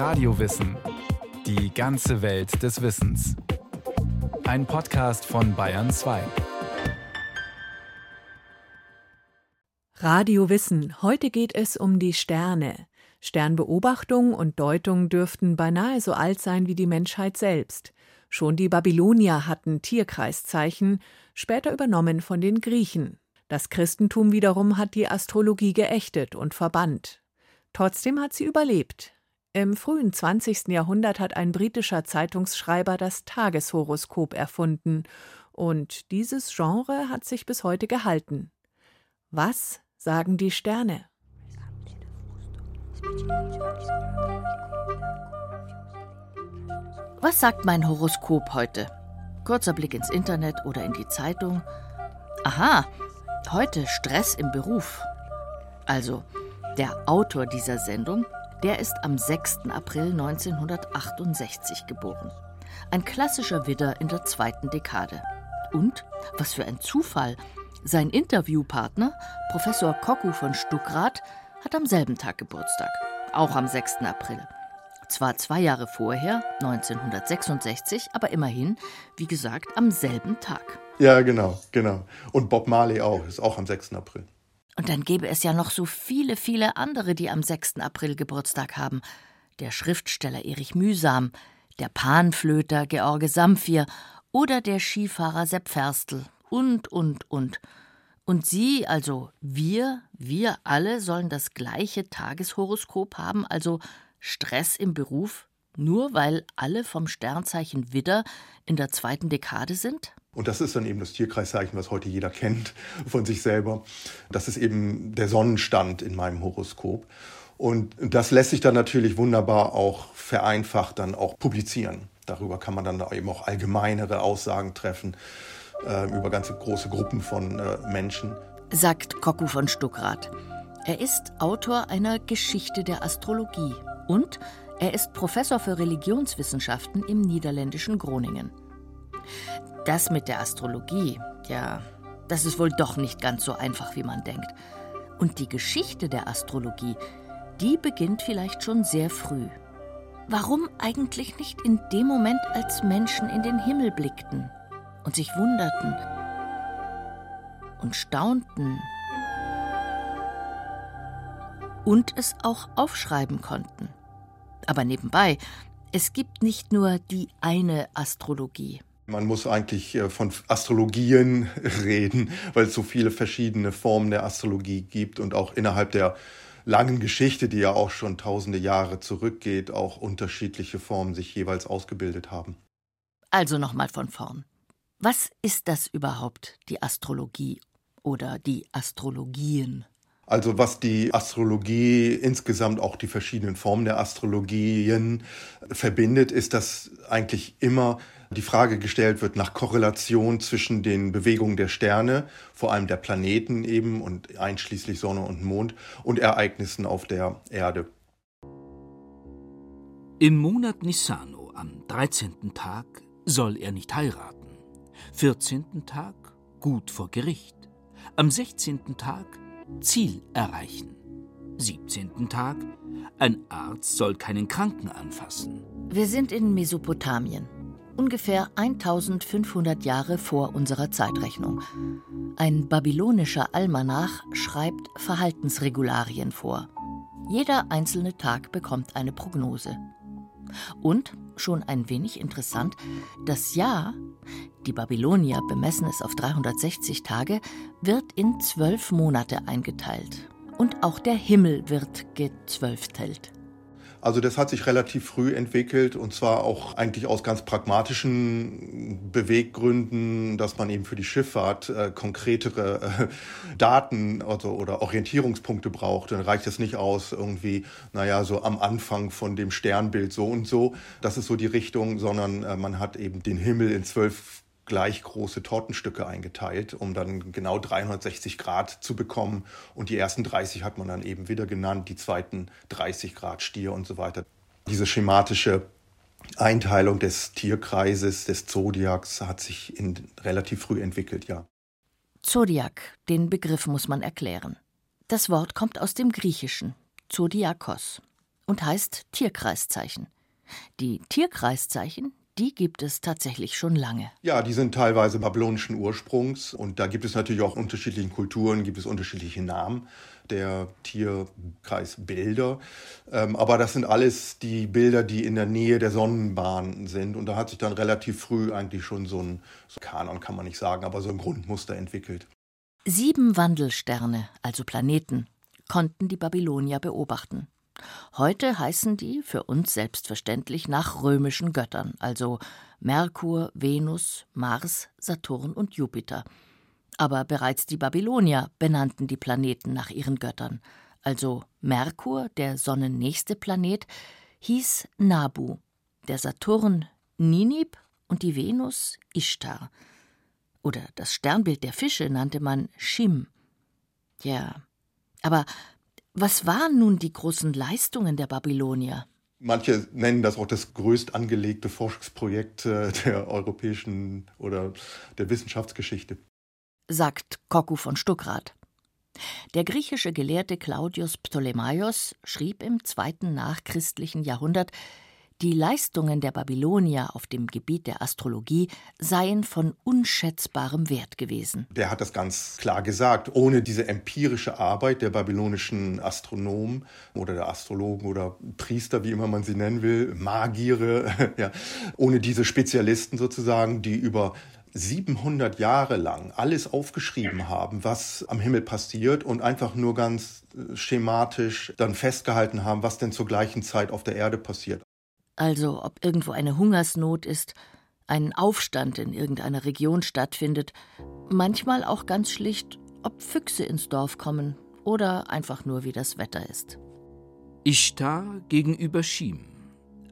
Radiowissen. Die ganze Welt des Wissens. Ein Podcast von Bayern 2. Radio Wissen. Heute geht es um die Sterne. Sternbeobachtung und Deutung dürften beinahe so alt sein wie die Menschheit selbst. Schon die Babylonier hatten Tierkreiszeichen, später übernommen von den Griechen. Das Christentum wiederum hat die Astrologie geächtet und verbannt. Trotzdem hat sie überlebt. Im frühen 20. Jahrhundert hat ein britischer Zeitungsschreiber das Tageshoroskop erfunden, und dieses Genre hat sich bis heute gehalten. Was sagen die Sterne? Was sagt mein Horoskop heute? Kurzer Blick ins Internet oder in die Zeitung. Aha, heute Stress im Beruf. Also, der Autor dieser Sendung, der ist am 6. April 1968 geboren. Ein klassischer Widder in der zweiten Dekade. Und, was für ein Zufall, sein Interviewpartner, Professor Koku von Stuckrad, hat am selben Tag Geburtstag, auch am 6. April. Zwar zwei Jahre vorher, 1966, aber immerhin, wie gesagt, am selben Tag. Ja, genau, genau. Und Bob Marley auch, ist auch am 6. April. Und dann gäbe es ja noch so viele, viele andere, die am 6. April Geburtstag haben. Der Schriftsteller Erich Mühsam, der Panflöter George Samphir oder der Skifahrer Sepp Ferstl und, und, und. Und Sie, also wir, wir alle sollen das gleiche Tageshoroskop haben, also Stress im Beruf, nur weil alle vom Sternzeichen Widder in der zweiten Dekade sind? Und das ist dann eben das Tierkreiszeichen, was heute jeder kennt von sich selber. Das ist eben der Sonnenstand in meinem Horoskop. Und das lässt sich dann natürlich wunderbar auch vereinfacht dann auch publizieren. Darüber kann man dann eben auch allgemeinere Aussagen treffen äh, über ganze große Gruppen von äh, Menschen. Sagt Koku von Stuckrad. Er ist Autor einer Geschichte der Astrologie und er ist Professor für Religionswissenschaften im niederländischen Groningen. Das mit der Astrologie, ja, das ist wohl doch nicht ganz so einfach, wie man denkt. Und die Geschichte der Astrologie, die beginnt vielleicht schon sehr früh. Warum eigentlich nicht in dem Moment, als Menschen in den Himmel blickten und sich wunderten und staunten und es auch aufschreiben konnten? Aber nebenbei, es gibt nicht nur die eine Astrologie. Man muss eigentlich äh, von Astrologien reden, weil es so viele verschiedene Formen der Astrologie gibt und auch innerhalb der langen Geschichte, die ja auch schon tausende Jahre zurückgeht, auch unterschiedliche Formen sich jeweils ausgebildet haben. Also nochmal von vorn. Was ist das überhaupt, die Astrologie oder die Astrologien? Also was die Astrologie insgesamt auch die verschiedenen Formen der Astrologien verbindet, ist, dass eigentlich immer die Frage gestellt wird nach Korrelation zwischen den Bewegungen der Sterne, vor allem der Planeten eben und einschließlich Sonne und Mond und Ereignissen auf der Erde. Im Monat Nissano am 13. Tag soll er nicht heiraten. 14. Tag gut vor Gericht. Am 16. Tag Ziel erreichen. 17. Tag Ein Arzt soll keinen Kranken anfassen. Wir sind in Mesopotamien ungefähr 1500 Jahre vor unserer Zeitrechnung. Ein babylonischer Almanach schreibt Verhaltensregularien vor. Jeder einzelne Tag bekommt eine Prognose. Und, schon ein wenig interessant, das Jahr, die Babylonier bemessen es auf 360 Tage, wird in zwölf Monate eingeteilt. Und auch der Himmel wird gezwölftelt. Also das hat sich relativ früh entwickelt und zwar auch eigentlich aus ganz pragmatischen Beweggründen, dass man eben für die Schifffahrt äh, konkretere äh, Daten also, oder Orientierungspunkte braucht. Dann reicht es nicht aus irgendwie, naja, so am Anfang von dem Sternbild so und so. Das ist so die Richtung, sondern äh, man hat eben den Himmel in zwölf gleich große Tortenstücke eingeteilt, um dann genau 360 Grad zu bekommen. Und die ersten 30 hat man dann eben wieder genannt, die zweiten 30 Grad Stier und so weiter. Diese schematische Einteilung des Tierkreises, des Zodiacs, hat sich in, relativ früh entwickelt, ja. Zodiac, den Begriff muss man erklären. Das Wort kommt aus dem Griechischen, Zodiakos. und heißt Tierkreiszeichen. Die Tierkreiszeichen, die gibt es tatsächlich schon lange. Ja, die sind teilweise babylonischen Ursprungs und da gibt es natürlich auch unterschiedlichen Kulturen, gibt es unterschiedliche Namen der Tierkreisbilder. Ähm, aber das sind alles die Bilder, die in der Nähe der Sonnenbahn sind. Und da hat sich dann relativ früh eigentlich schon so ein, so Kanon, kann man nicht sagen, aber so ein Grundmuster entwickelt. Sieben Wandelsterne, also Planeten, konnten die Babylonier beobachten. Heute heißen die für uns selbstverständlich nach römischen Göttern, also Merkur, Venus, Mars, Saturn und Jupiter. Aber bereits die Babylonier benannten die Planeten nach ihren Göttern. Also Merkur, der sonnennächste Planet, hieß Nabu, der Saturn Ninib und die Venus Ishtar. Oder das Sternbild der Fische nannte man Shim. Ja, aber was waren nun die großen Leistungen der Babylonier? Manche nennen das auch das größt angelegte Forschungsprojekt äh, der europäischen oder der Wissenschaftsgeschichte. Sagt Koku von Stuckrad. Der griechische Gelehrte Claudius Ptolemaios schrieb im zweiten nachchristlichen Jahrhundert, die Leistungen der Babylonier auf dem Gebiet der Astrologie seien von unschätzbarem Wert gewesen. Der hat das ganz klar gesagt. Ohne diese empirische Arbeit der babylonischen Astronomen oder der Astrologen oder Priester, wie immer man sie nennen will, Magiere, ja, ohne diese Spezialisten sozusagen, die über 700 Jahre lang alles aufgeschrieben haben, was am Himmel passiert und einfach nur ganz äh, schematisch dann festgehalten haben, was denn zur gleichen Zeit auf der Erde passiert also ob irgendwo eine Hungersnot ist, ein Aufstand in irgendeiner Region stattfindet, manchmal auch ganz schlicht, ob Füchse ins Dorf kommen oder einfach nur wie das Wetter ist. Ishtar gegenüber Schim.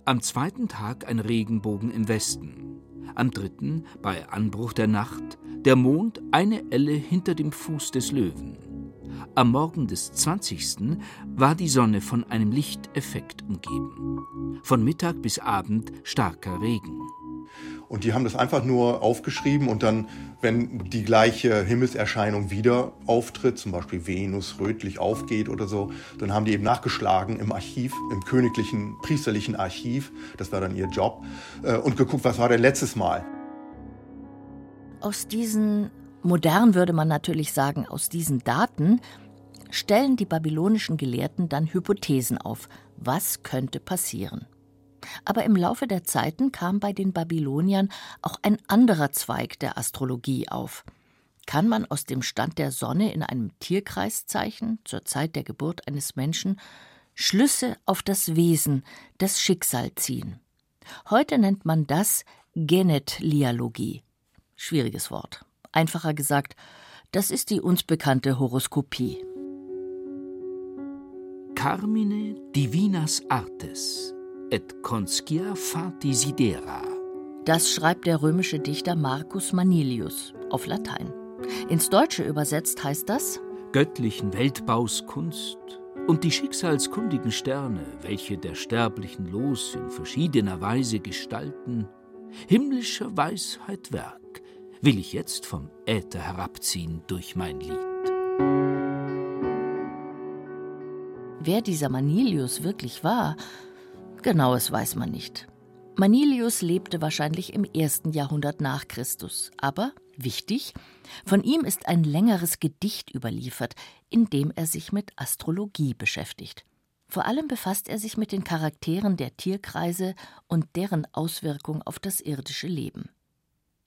Am zweiten Tag ein Regenbogen im Westen. Am dritten, bei Anbruch der Nacht, der Mond eine Elle hinter dem Fuß des Löwen. Am Morgen des 20. war die Sonne von einem Lichteffekt umgeben. Von Mittag bis Abend starker Regen. Und die haben das einfach nur aufgeschrieben und dann, wenn die gleiche Himmelserscheinung wieder auftritt, zum Beispiel Venus rötlich aufgeht oder so, dann haben die eben nachgeschlagen im Archiv, im königlichen, priesterlichen Archiv, das war dann ihr Job, äh, und geguckt, was war denn letztes Mal. Aus diesen Modern würde man natürlich sagen, aus diesen Daten stellen die babylonischen Gelehrten dann Hypothesen auf, was könnte passieren. Aber im Laufe der Zeiten kam bei den Babyloniern auch ein anderer Zweig der Astrologie auf. Kann man aus dem Stand der Sonne in einem Tierkreiszeichen zur Zeit der Geburt eines Menschen Schlüsse auf das Wesen, das Schicksal ziehen? Heute nennt man das Genetlialogie. Schwieriges Wort. Einfacher gesagt, das ist die uns bekannte Horoskopie. Carmine divinas artes et conscia fati sidera. Das schreibt der römische Dichter Marcus Manilius auf Latein. Ins Deutsche übersetzt heißt das göttlichen Weltbauskunst und die schicksalskundigen Sterne, welche der sterblichen Los in verschiedener Weise gestalten, himmlischer Weisheit Werk will ich jetzt vom Äther herabziehen durch mein Lied. Wer dieser Manilius wirklich war, genaues weiß man nicht. Manilius lebte wahrscheinlich im ersten Jahrhundert nach Christus, aber wichtig, von ihm ist ein längeres Gedicht überliefert, in dem er sich mit Astrologie beschäftigt. Vor allem befasst er sich mit den Charakteren der Tierkreise und deren Auswirkung auf das irdische Leben.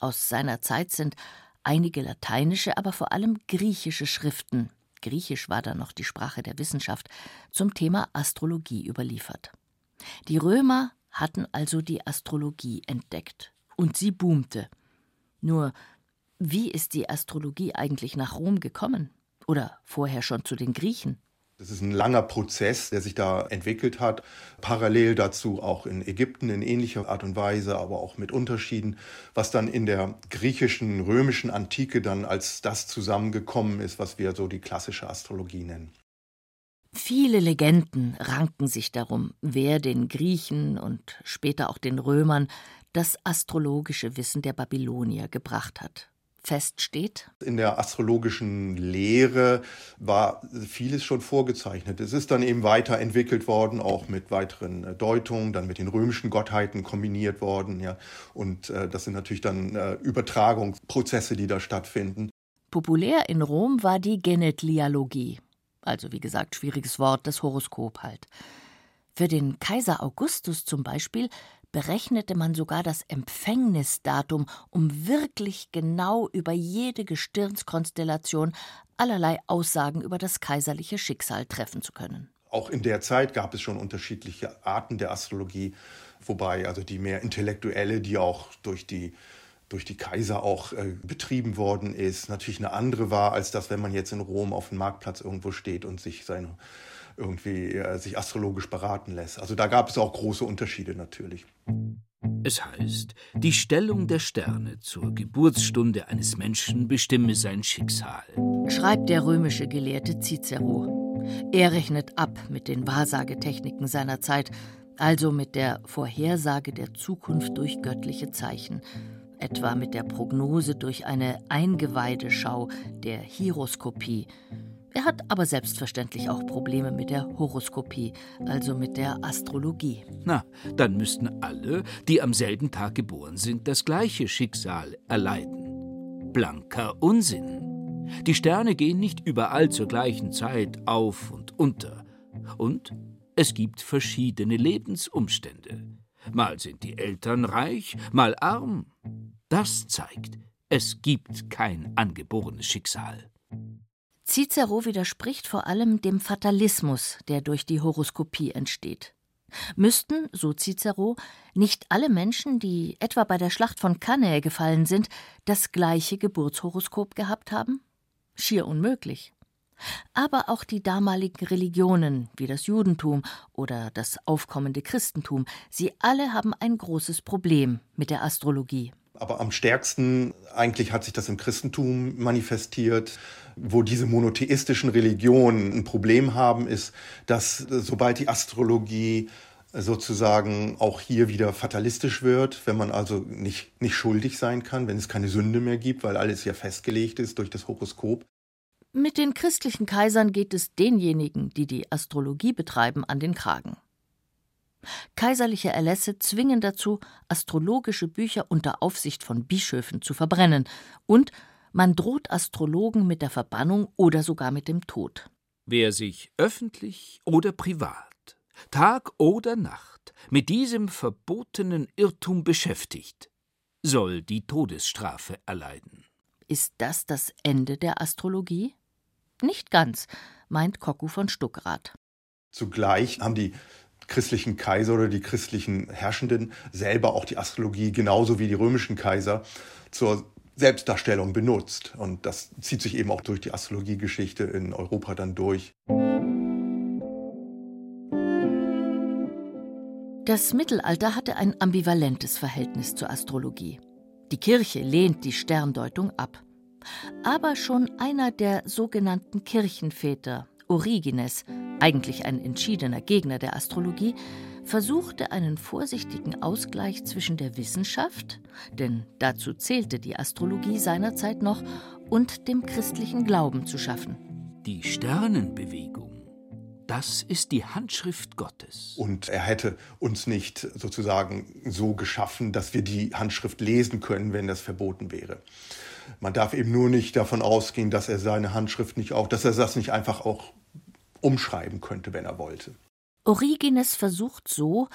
Aus seiner Zeit sind einige lateinische, aber vor allem griechische Schriften Griechisch war da noch die Sprache der Wissenschaft zum Thema Astrologie überliefert. Die Römer hatten also die Astrologie entdeckt und sie boomte. Nur wie ist die Astrologie eigentlich nach Rom gekommen? Oder vorher schon zu den Griechen? Das ist ein langer Prozess, der sich da entwickelt hat. Parallel dazu auch in Ägypten in ähnlicher Art und Weise, aber auch mit Unterschieden, was dann in der griechischen, römischen Antike dann als das zusammengekommen ist, was wir so die klassische Astrologie nennen. Viele Legenden ranken sich darum, wer den Griechen und später auch den Römern das astrologische Wissen der Babylonier gebracht hat. Feststeht? In der astrologischen Lehre war vieles schon vorgezeichnet. Es ist dann eben weiterentwickelt worden, auch mit weiteren äh, Deutungen, dann mit den römischen Gottheiten kombiniert worden. Ja. Und äh, das sind natürlich dann äh, Übertragungsprozesse, die da stattfinden. Populär in Rom war die Genetlialogie. Also wie gesagt, schwieriges Wort, das Horoskop halt. Für den Kaiser Augustus zum Beispiel berechnete man sogar das Empfängnisdatum, um wirklich genau über jede Gestirnskonstellation allerlei Aussagen über das kaiserliche Schicksal treffen zu können. Auch in der Zeit gab es schon unterschiedliche Arten der Astrologie, wobei also die mehr intellektuelle, die auch durch die durch die Kaiser auch äh, betrieben worden ist, natürlich eine andere war, als das, wenn man jetzt in Rom auf dem Marktplatz irgendwo steht und sich seine irgendwie äh, sich astrologisch beraten lässt. Also da gab es auch große Unterschiede natürlich. Es heißt, die Stellung der Sterne zur Geburtsstunde eines Menschen bestimme sein Schicksal. Schreibt der römische Gelehrte Cicero. Er rechnet ab mit den Wahrsagetechniken seiner Zeit, also mit der Vorhersage der Zukunft durch göttliche Zeichen, etwa mit der Prognose durch eine Eingeweideschau, der Hieroskopie, er hat aber selbstverständlich auch Probleme mit der Horoskopie, also mit der Astrologie. Na, dann müssten alle, die am selben Tag geboren sind, das gleiche Schicksal erleiden. Blanker Unsinn. Die Sterne gehen nicht überall zur gleichen Zeit auf und unter. Und es gibt verschiedene Lebensumstände. Mal sind die Eltern reich, mal arm. Das zeigt, es gibt kein angeborenes Schicksal. Cicero widerspricht vor allem dem Fatalismus, der durch die Horoskopie entsteht. Müssten, so Cicero, nicht alle Menschen, die etwa bei der Schlacht von Cannae gefallen sind, das gleiche Geburtshoroskop gehabt haben? Schier unmöglich. Aber auch die damaligen Religionen, wie das Judentum oder das aufkommende Christentum, sie alle haben ein großes Problem mit der Astrologie. Aber am stärksten eigentlich hat sich das im Christentum manifestiert. Wo diese monotheistischen Religionen ein Problem haben, ist, dass sobald die Astrologie sozusagen auch hier wieder fatalistisch wird, wenn man also nicht, nicht schuldig sein kann, wenn es keine Sünde mehr gibt, weil alles ja festgelegt ist durch das Horoskop. Mit den christlichen Kaisern geht es denjenigen, die die Astrologie betreiben, an den Kragen. Kaiserliche Erlässe zwingen dazu, astrologische Bücher unter Aufsicht von Bischöfen zu verbrennen, und man droht Astrologen mit der Verbannung oder sogar mit dem Tod. Wer sich öffentlich oder privat, Tag oder Nacht mit diesem verbotenen Irrtum beschäftigt, soll die Todesstrafe erleiden. Ist das das Ende der Astrologie? Nicht ganz, meint Kocku von Stuckrad. Zugleich haben die christlichen Kaiser oder die christlichen Herrschenden selber auch die Astrologie genauso wie die römischen Kaiser zur Selbstdarstellung benutzt. Und das zieht sich eben auch durch die Astrologiegeschichte in Europa dann durch. Das Mittelalter hatte ein ambivalentes Verhältnis zur Astrologie. Die Kirche lehnt die Sterndeutung ab. Aber schon einer der sogenannten Kirchenväter, Origenes, eigentlich ein entschiedener Gegner der Astrologie, versuchte einen vorsichtigen Ausgleich zwischen der Wissenschaft, denn dazu zählte die Astrologie seinerzeit noch, und dem christlichen Glauben zu schaffen. Die Sternenbewegung, das ist die Handschrift Gottes. Und er hätte uns nicht sozusagen so geschaffen, dass wir die Handschrift lesen können, wenn das verboten wäre. Man darf eben nur nicht davon ausgehen, dass er seine Handschrift nicht auch, dass er das nicht einfach auch umschreiben könnte, wenn er wollte. Origenes versucht so,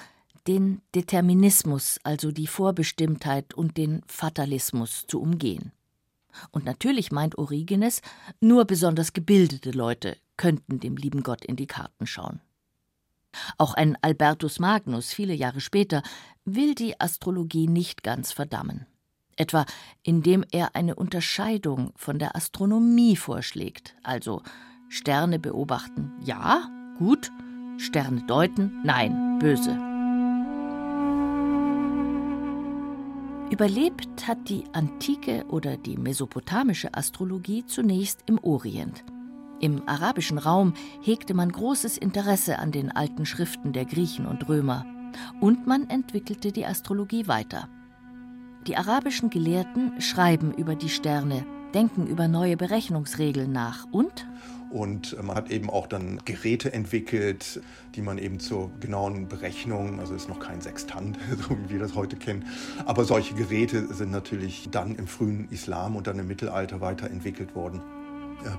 den Determinismus, also die Vorbestimmtheit und den Fatalismus zu umgehen. Und natürlich meint Origenes, nur besonders gebildete Leute könnten dem lieben Gott in die Karten schauen. Auch ein Albertus Magnus viele Jahre später will die Astrologie nicht ganz verdammen. Etwa indem er eine Unterscheidung von der Astronomie vorschlägt, also Sterne beobachten, ja, gut, Sterne deuten, nein, böse. Überlebt hat die antike oder die mesopotamische Astrologie zunächst im Orient. Im arabischen Raum hegte man großes Interesse an den alten Schriften der Griechen und Römer, und man entwickelte die Astrologie weiter. Die arabischen Gelehrten schreiben über die Sterne, denken über neue Berechnungsregeln nach und und man hat eben auch dann Geräte entwickelt, die man eben zur genauen Berechnung, also ist noch kein Sextant, so wie wir das heute kennen, aber solche Geräte sind natürlich dann im frühen Islam und dann im Mittelalter weiterentwickelt worden,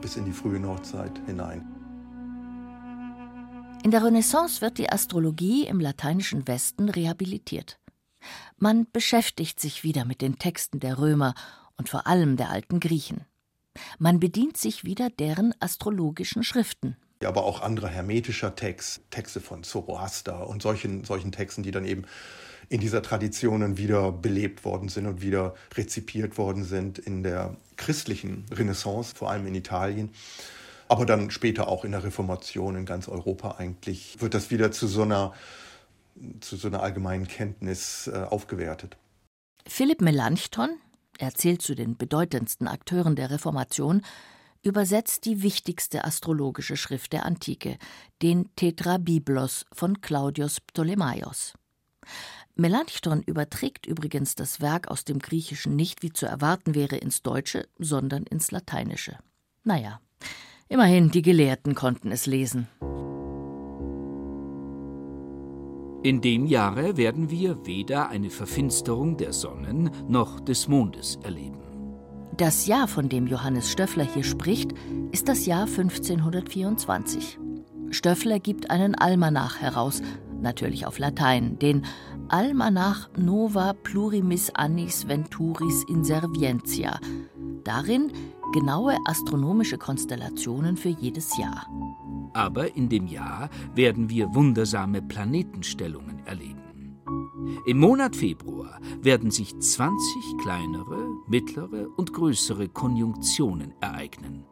bis in die frühe Neuzeit hinein. In der Renaissance wird die Astrologie im lateinischen Westen rehabilitiert. Man beschäftigt sich wieder mit den Texten der Römer und vor allem der alten Griechen. Man bedient sich wieder deren astrologischen Schriften. Aber auch anderer hermetischer Text, Texte von Zoroaster und solchen, solchen Texten, die dann eben in dieser Tradition wieder belebt worden sind und wieder rezipiert worden sind in der christlichen Renaissance, vor allem in Italien. Aber dann später auch in der Reformation in ganz Europa eigentlich wird das wieder zu so einer, zu so einer allgemeinen Kenntnis äh, aufgewertet. Philipp Melanchthon, er zählt zu den bedeutendsten Akteuren der Reformation, übersetzt die wichtigste astrologische Schrift der Antike, den Tetrabiblos von Claudius Ptolemaios. Melanchthon überträgt übrigens das Werk aus dem Griechischen nicht, wie zu erwarten wäre, ins Deutsche, sondern ins Lateinische. Naja, immerhin, die Gelehrten konnten es lesen. In dem Jahre werden wir weder eine Verfinsterung der Sonnen noch des Mondes erleben. Das Jahr, von dem Johannes Stöffler hier spricht, ist das Jahr 1524. Stöffler gibt einen Almanach heraus, natürlich auf Latein, den Almanach Nova Plurimis Annis Venturis Inservientia. Darin genaue astronomische Konstellationen für jedes Jahr. Aber in dem Jahr werden wir wundersame Planetenstellungen erleben. Im Monat Februar werden sich 20 kleinere, mittlere und größere Konjunktionen ereignen.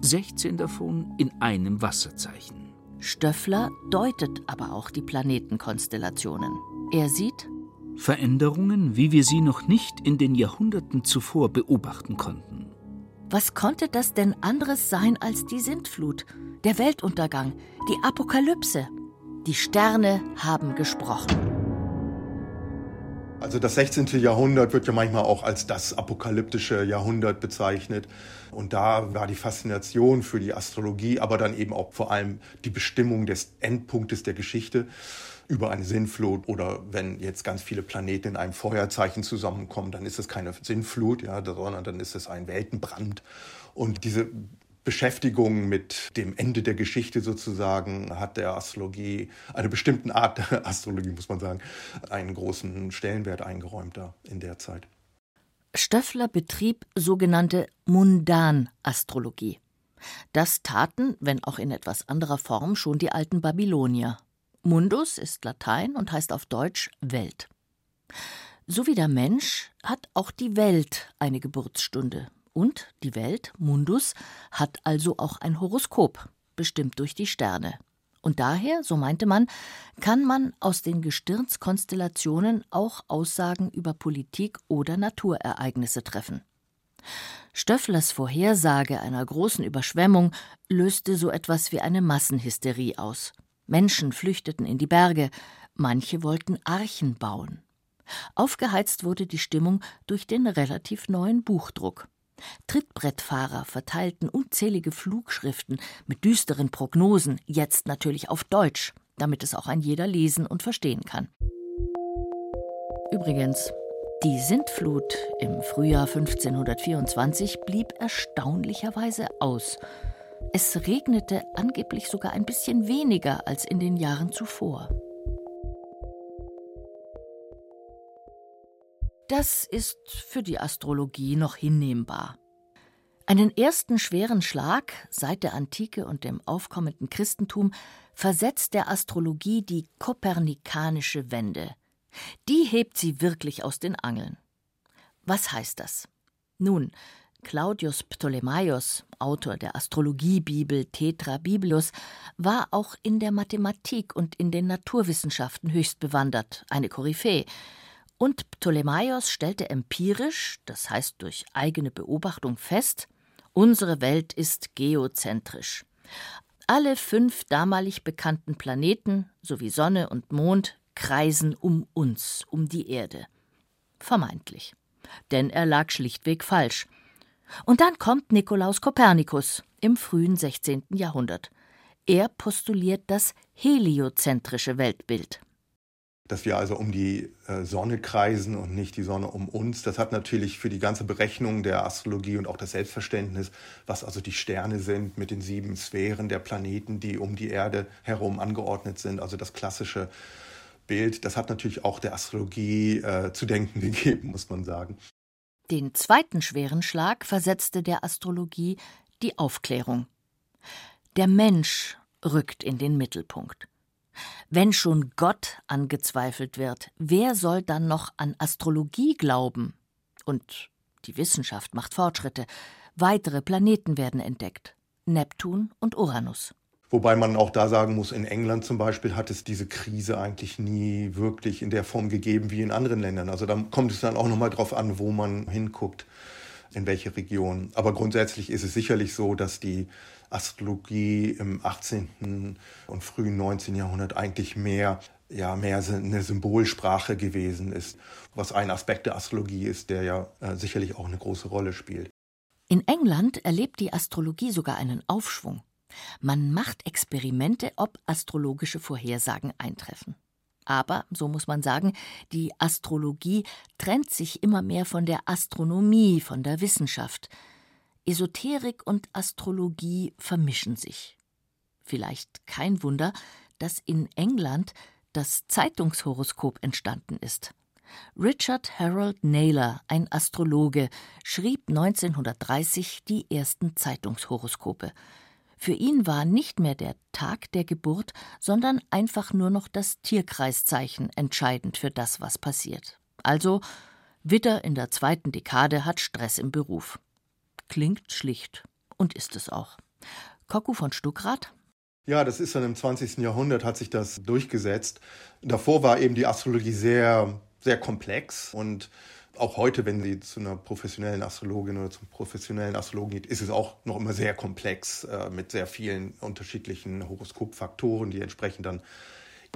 16 davon in einem Wasserzeichen. Stöffler deutet aber auch die Planetenkonstellationen. Er sieht Veränderungen, wie wir sie noch nicht in den Jahrhunderten zuvor beobachten konnten. Was konnte das denn anderes sein als die Sintflut, der Weltuntergang, die Apokalypse? Die Sterne haben gesprochen. Also das 16. Jahrhundert wird ja manchmal auch als das apokalyptische Jahrhundert bezeichnet. Und da war die Faszination für die Astrologie, aber dann eben auch vor allem die Bestimmung des Endpunktes der Geschichte über eine Sinnflut oder wenn jetzt ganz viele Planeten in einem Feuerzeichen zusammenkommen, dann ist es keine Sinnflut, ja, sondern dann ist es ein Weltenbrand. Und diese Beschäftigung mit dem Ende der Geschichte sozusagen hat der Astrologie, einer bestimmten Art der Astrologie, muss man sagen, einen großen Stellenwert eingeräumt da in der Zeit. Stöffler betrieb sogenannte Mundanastrologie. Das taten, wenn auch in etwas anderer Form, schon die alten Babylonier. Mundus ist Latein und heißt auf Deutsch Welt. So wie der Mensch hat auch die Welt eine Geburtsstunde. Und die Welt, Mundus, hat also auch ein Horoskop, bestimmt durch die Sterne. Und daher, so meinte man, kann man aus den Gestirnskonstellationen auch Aussagen über Politik oder Naturereignisse treffen. Stöfflers Vorhersage einer großen Überschwemmung löste so etwas wie eine Massenhysterie aus. Menschen flüchteten in die Berge, manche wollten Archen bauen. Aufgeheizt wurde die Stimmung durch den relativ neuen Buchdruck. Trittbrettfahrer verteilten unzählige Flugschriften mit düsteren Prognosen, jetzt natürlich auf Deutsch, damit es auch ein jeder lesen und verstehen kann. Übrigens, die Sintflut im Frühjahr 1524 blieb erstaunlicherweise aus es regnete angeblich sogar ein bisschen weniger als in den Jahren zuvor. Das ist für die Astrologie noch hinnehmbar. Einen ersten schweren Schlag seit der Antike und dem aufkommenden Christentum versetzt der Astrologie die kopernikanische Wende. Die hebt sie wirklich aus den Angeln. Was heißt das? Nun, Claudius Ptolemaios, Autor der Astrologiebibel Tetra Biblos, war auch in der Mathematik und in den Naturwissenschaften höchst bewandert, eine Koryphäe. Und Ptolemaios stellte empirisch, das heißt durch eigene Beobachtung fest, unsere Welt ist geozentrisch. Alle fünf damalig bekannten Planeten sowie Sonne und Mond kreisen um uns, um die Erde. Vermeintlich. denn er lag schlichtweg falsch. Und dann kommt Nikolaus Kopernikus im frühen 16. Jahrhundert. Er postuliert das heliozentrische Weltbild dass wir also um die äh, Sonne kreisen und nicht die Sonne um uns. Das hat natürlich für die ganze Berechnung der Astrologie und auch das Selbstverständnis, was also die Sterne sind mit den sieben Sphären der Planeten, die um die Erde herum angeordnet sind, also das klassische Bild, das hat natürlich auch der Astrologie äh, zu denken gegeben, muss man sagen. Den zweiten schweren Schlag versetzte der Astrologie die Aufklärung. Der Mensch rückt in den Mittelpunkt. Wenn schon Gott angezweifelt wird, wer soll dann noch an Astrologie glauben? Und die Wissenschaft macht Fortschritte. Weitere Planeten werden entdeckt. Neptun und Uranus. Wobei man auch da sagen muss, in England zum Beispiel hat es diese Krise eigentlich nie wirklich in der Form gegeben wie in anderen Ländern. Also da kommt es dann auch nochmal drauf an, wo man hinguckt, in welche Region. Aber grundsätzlich ist es sicherlich so, dass die Astrologie im 18. und frühen 19. Jahrhundert eigentlich mehr ja mehr eine Symbolsprache gewesen ist, was ein Aspekt der Astrologie ist, der ja äh, sicherlich auch eine große Rolle spielt. In England erlebt die Astrologie sogar einen Aufschwung. Man macht Experimente, ob astrologische Vorhersagen eintreffen. Aber, so muss man sagen, die Astrologie trennt sich immer mehr von der Astronomie, von der Wissenschaft. Esoterik und Astrologie vermischen sich. Vielleicht kein Wunder, dass in England das Zeitungshoroskop entstanden ist. Richard Harold Naylor, ein Astrologe, schrieb 1930 die ersten Zeitungshoroskope. Für ihn war nicht mehr der Tag der Geburt, sondern einfach nur noch das Tierkreiszeichen entscheidend für das, was passiert. Also, Witter in der zweiten Dekade hat Stress im Beruf. Klingt schlicht und ist es auch. Koku von Stuckrad? Ja, das ist dann im 20. Jahrhundert hat sich das durchgesetzt. Davor war eben die Astrologie sehr, sehr komplex und auch heute, wenn sie zu einer professionellen Astrologin oder zum professionellen Astrologen geht, ist es auch noch immer sehr komplex äh, mit sehr vielen unterschiedlichen Horoskopfaktoren, die entsprechend dann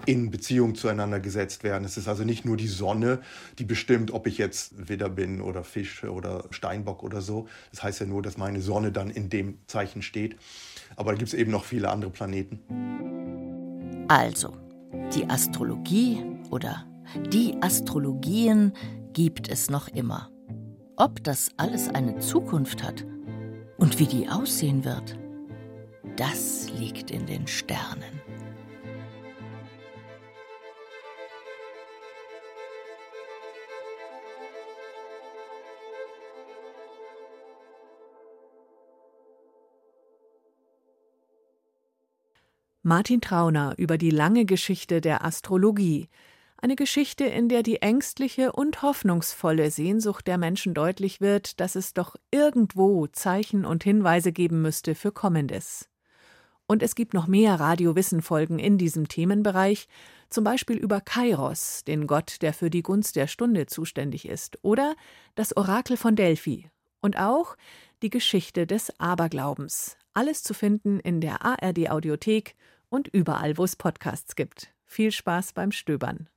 in Beziehung zueinander gesetzt werden. Es ist also nicht nur die Sonne, die bestimmt, ob ich jetzt Widder bin oder Fisch oder Steinbock oder so. Das heißt ja nur, dass meine Sonne dann in dem Zeichen steht. Aber da gibt es eben noch viele andere Planeten. Also, die Astrologie oder die Astrologien gibt es noch immer. Ob das alles eine Zukunft hat und wie die aussehen wird, das liegt in den Sternen. Martin Trauner über die lange Geschichte der Astrologie. Eine Geschichte, in der die ängstliche und hoffnungsvolle Sehnsucht der Menschen deutlich wird, dass es doch irgendwo Zeichen und Hinweise geben müsste für Kommendes. Und es gibt noch mehr Radiowissen-Folgen in diesem Themenbereich, zum Beispiel über Kairos, den Gott, der für die Gunst der Stunde zuständig ist, oder das Orakel von Delphi und auch die Geschichte des Aberglaubens. Alles zu finden in der ARD Audiothek und überall, wo es Podcasts gibt. Viel Spaß beim Stöbern.